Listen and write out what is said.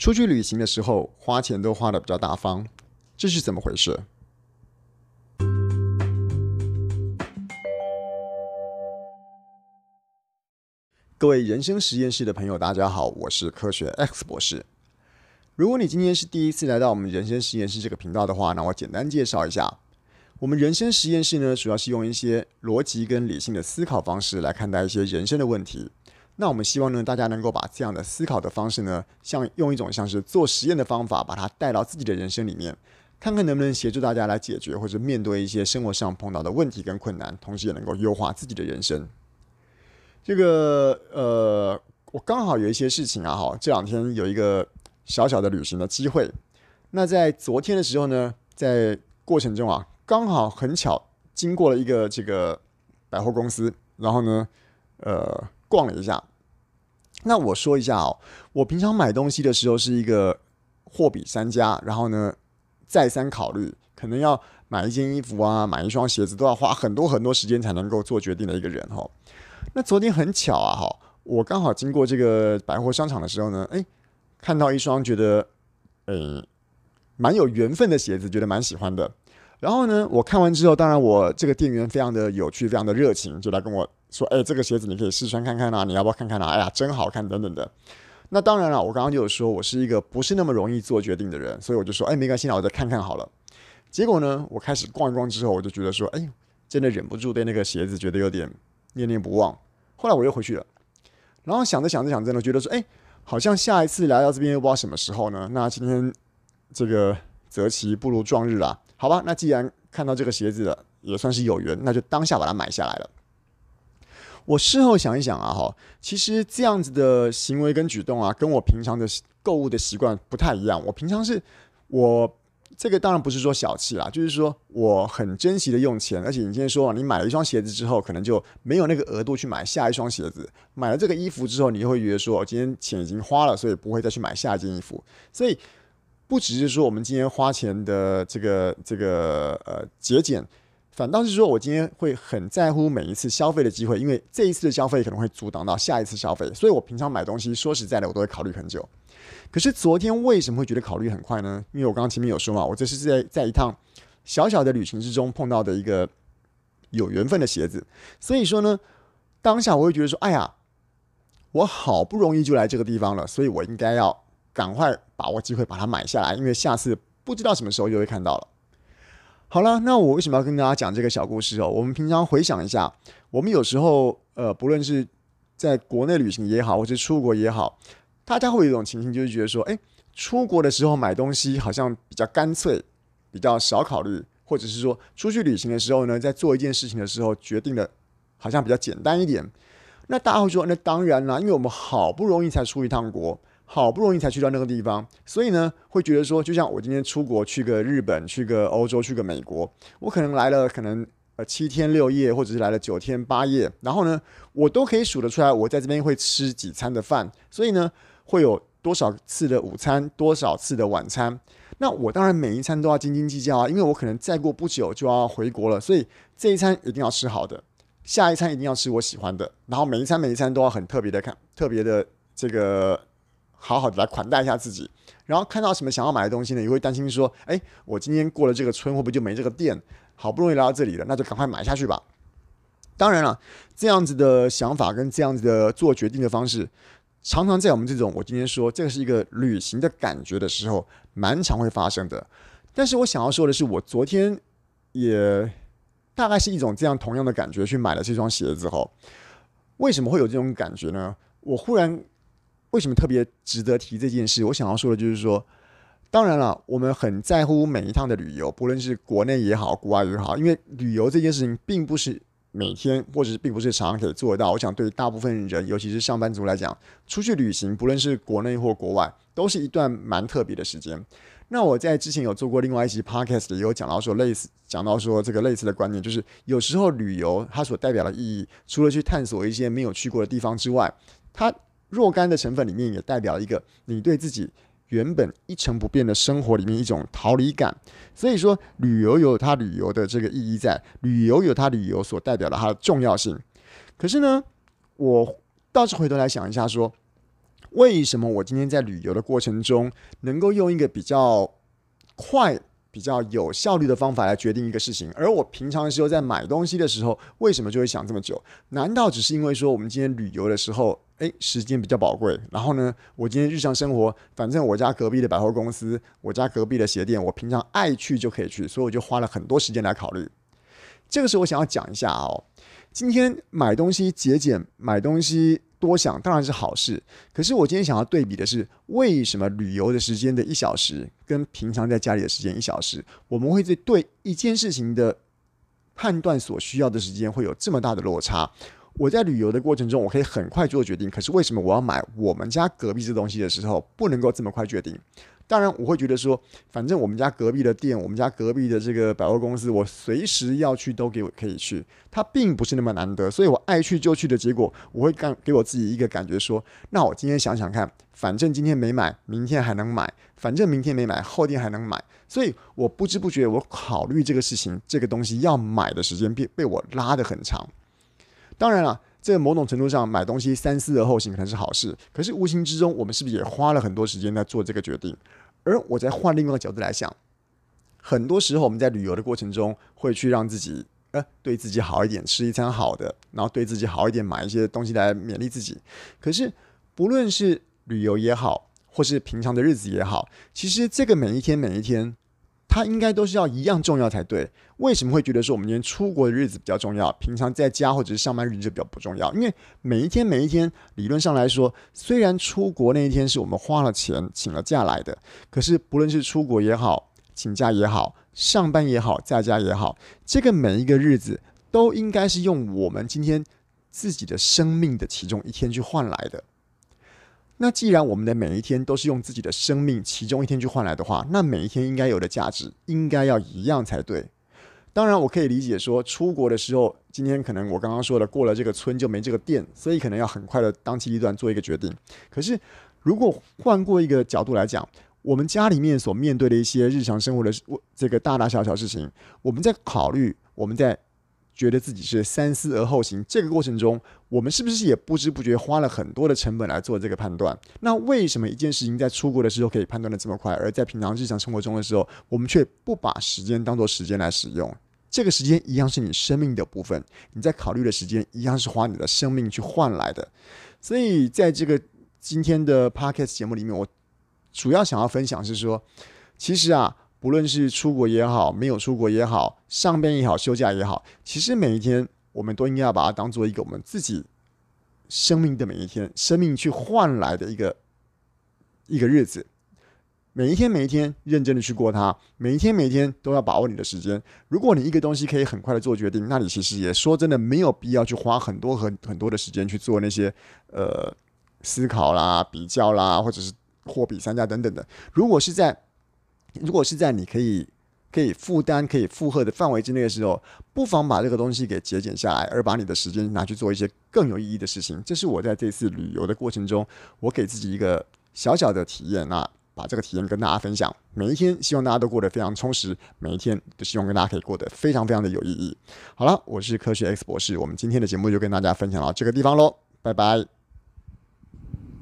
出去旅行的时候花钱都花的比较大方，这是怎么回事？各位人生实验室的朋友，大家好，我是科学 X 博士。如果你今天是第一次来到我们人生实验室这个频道的话，那我简单介绍一下，我们人生实验室呢，主要是用一些逻辑跟理性的思考方式来看待一些人生的问题。那我们希望呢，大家能够把这样的思考的方式呢，像用一种像是做实验的方法，把它带到自己的人生里面，看看能不能协助大家来解决或者面对一些生活上碰到的问题跟困难，同时也能够优化自己的人生。这个呃，我刚好有一些事情啊，哈，这两天有一个小小的旅行的机会。那在昨天的时候呢，在过程中啊，刚好很巧经过了一个这个百货公司，然后呢，呃，逛了一下。那我说一下哦，我平常买东西的时候是一个货比三家，然后呢，再三考虑，可能要买一件衣服啊，买一双鞋子，都要花很多很多时间才能够做决定的一个人哈。那昨天很巧啊，哈，我刚好经过这个百货商场的时候呢，哎，看到一双觉得，呃，蛮有缘分的鞋子，觉得蛮喜欢的。然后呢，我看完之后，当然我这个店员非常的有趣，非常的热情，就来跟我说，哎，这个鞋子你可以试穿看看啊，你要不要看看啊？哎呀，真好看，等等的。那当然了，我刚刚就有说我是一个不是那么容易做决定的人，所以我就说，哎，没关系，那我再看看好了。结果呢，我开始逛一逛之后，我就觉得说，哎，真的忍不住对那个鞋子觉得有点。念念不忘，后来我又回去了，然后想着想着想着呢，觉得说，哎，好像下一次来到这边又不知道什么时候呢。那今天这个择期不如撞日啦，好吧？那既然看到这个鞋子了，也算是有缘，那就当下把它买下来了。我事后想一想啊，哈，其实这样子的行为跟举动啊，跟我平常的购物的习惯不太一样。我平常是我。这个当然不是说小气啦，就是说我很珍惜的用钱，而且你今天说你买了一双鞋子之后，可能就没有那个额度去买下一双鞋子。买了这个衣服之后，你就会觉得说，我今天钱已经花了，所以不会再去买下一件衣服。所以不只是说我们今天花钱的这个这个呃节俭，反倒是说我今天会很在乎每一次消费的机会，因为这一次的消费可能会阻挡到下一次消费，所以我平常买东西说实在的，我都会考虑很久。可是昨天为什么会觉得考虑很快呢？因为我刚刚前面有说嘛，我这是在在一趟小小的旅行之中碰到的一个有缘分的鞋子，所以说呢，当下我会觉得说，哎呀，我好不容易就来这个地方了，所以我应该要赶快把握机会把它买下来，因为下次不知道什么时候就会看到了。好了，那我为什么要跟大家讲这个小故事哦？我们平常回想一下，我们有时候呃，不论是在国内旅行也好，或是出国也好。大家会有一种情形，就是觉得说，哎，出国的时候买东西好像比较干脆，比较少考虑，或者是说出去旅行的时候呢，在做一件事情的时候决定的，好像比较简单一点。那大家会说，那当然啦，因为我们好不容易才出一趟国，好不容易才去到那个地方，所以呢，会觉得说，就像我今天出国去个日本，去个欧洲，去个美国，我可能来了，可能呃七天六夜，或者是来了九天八夜，然后呢，我都可以数得出来，我在这边会吃几餐的饭，所以呢。会有多少次的午餐，多少次的晚餐？那我当然每一餐都要斤斤计较啊，因为我可能再过不久就要回国了，所以这一餐一定要吃好的，下一餐一定要吃我喜欢的，然后每一餐每一餐都要很特别的看，特别的这个好好的来款待一下自己。然后看到什么想要买的东西呢，也会担心说，哎，我今天过了这个村会不会就没这个店？好不容易来到这里了，那就赶快买下去吧。当然了，这样子的想法跟这样子的做决定的方式。常常在我们这种我今天说这个是一个旅行的感觉的时候，蛮常会发生的。但是我想要说的是，我昨天也大概是一种这样同样的感觉去买了这双鞋子后，为什么会有这种感觉呢？我忽然为什么特别值得提这件事？我想要说的就是说，当然了，我们很在乎每一趟的旅游，不论是国内也好，国外也好，因为旅游这件事情并不是。每天或者是并不是常常可以做得到。我想对大部分人，尤其是上班族来讲，出去旅行，不论是国内或国外，都是一段蛮特别的时间。那我在之前有做过另外一集 podcast，也有讲到说类似，讲到说这个类似的观念，就是有时候旅游它所代表的意义，除了去探索一些没有去过的地方之外，它若干的成分里面也代表一个你对自己。原本一成不变的生活里面一种逃离感，所以说旅游有它旅游的这个意义在，旅游有它旅游所代表的它的重要性。可是呢，我倒是回头来想一下说，为什么我今天在旅游的过程中，能够用一个比较快、比较有效率的方法来决定一个事情，而我平常的时候在买东西的时候，为什么就会想这么久？难道只是因为说我们今天旅游的时候，诶，时间比较宝贵？然后呢，我今天日常生活，反正我家隔壁的百货公司，我家隔壁的鞋店，我平常爱去就可以去，所以我就花了很多时间来考虑。这个时候，我想要讲一下哦，今天买东西节俭，买东西。多想当然是好事，可是我今天想要对比的是，为什么旅游的时间的一小时跟平常在家里的时间一小时，我们会对对一件事情的判断所需要的时间会有这么大的落差？我在旅游的过程中，我可以很快做决定，可是为什么我要买我们家隔壁这东西的时候不能够这么快决定？当然，我会觉得说，反正我们家隔壁的店，我们家隔壁的这个百货公司，我随时要去都给我可以去，它并不是那么难得，所以我爱去就去的结果，我会干给我自己一个感觉说，那我今天想想看，反正今天没买，明天还能买；反正明天没买，后天还能买。所以我不知不觉，我考虑这个事情，这个东西要买的时间被被我拉得很长。当然了，这某种程度上买东西三思而后行可能是好事，可是无形之中，我们是不是也花了很多时间在做这个决定？而我在换另外一个角度来想，很多时候我们在旅游的过程中，会去让自己呃对自己好一点，吃一餐好的，然后对自己好一点，买一些东西来勉励自己。可是不论是旅游也好，或是平常的日子也好，其实这个每一天每一天。它应该都是要一样重要才对。为什么会觉得说我们今天出国的日子比较重要，平常在家或者是上班日子就比较不重要？因为每一天每一天，理论上来说，虽然出国那一天是我们花了钱请了假来的，可是不论是出国也好，请假也好，上班也好，在家也好，这个每一个日子都应该是用我们今天自己的生命的其中一天去换来的。那既然我们的每一天都是用自己的生命其中一天去换来的话，那每一天应该有的价值应该要一样才对。当然，我可以理解说，出国的时候，今天可能我刚刚说的过了这个村就没这个店，所以可能要很快的当机立断做一个决定。可是，如果换过一个角度来讲，我们家里面所面对的一些日常生活的这个大大小小事情，我们在考虑，我们在。觉得自己是三思而后行，这个过程中，我们是不是也不知不觉花了很多的成本来做这个判断？那为什么一件事情在出国的时候可以判断得这么快，而在平常日常生活中的时候，我们却不把时间当做时间来使用？这个时间一样是你生命的部分，你在考虑的时间一样是花你的生命去换来的。所以，在这个今天的 Podcast 节目里面，我主要想要分享是说，其实啊。不论是出国也好，没有出国也好，上班也好，休假也好，其实每一天我们都应该要把它当做一个我们自己生命的每一天，生命去换来的一个一个日子。每一天每一天认真的去过它，每一天每一天都要把握你的时间。如果你一个东西可以很快的做决定，那你其实也说真的没有必要去花很多很很多的时间去做那些呃思考啦、比较啦，或者是货比三家等等的。如果是在如果是在你可以可以负担、可以负荷的范围之内的时候，不妨把这个东西给节俭下来，而把你的时间拿去做一些更有意义的事情。这是我在这次旅游的过程中，我给自己一个小小的体验。那把这个体验跟大家分享。每一天，希望大家都过得非常充实。每一天都希望跟大家可以过得非常非常的有意义。好了，我是科学 X 博士，我们今天的节目就跟大家分享到这个地方喽，拜拜。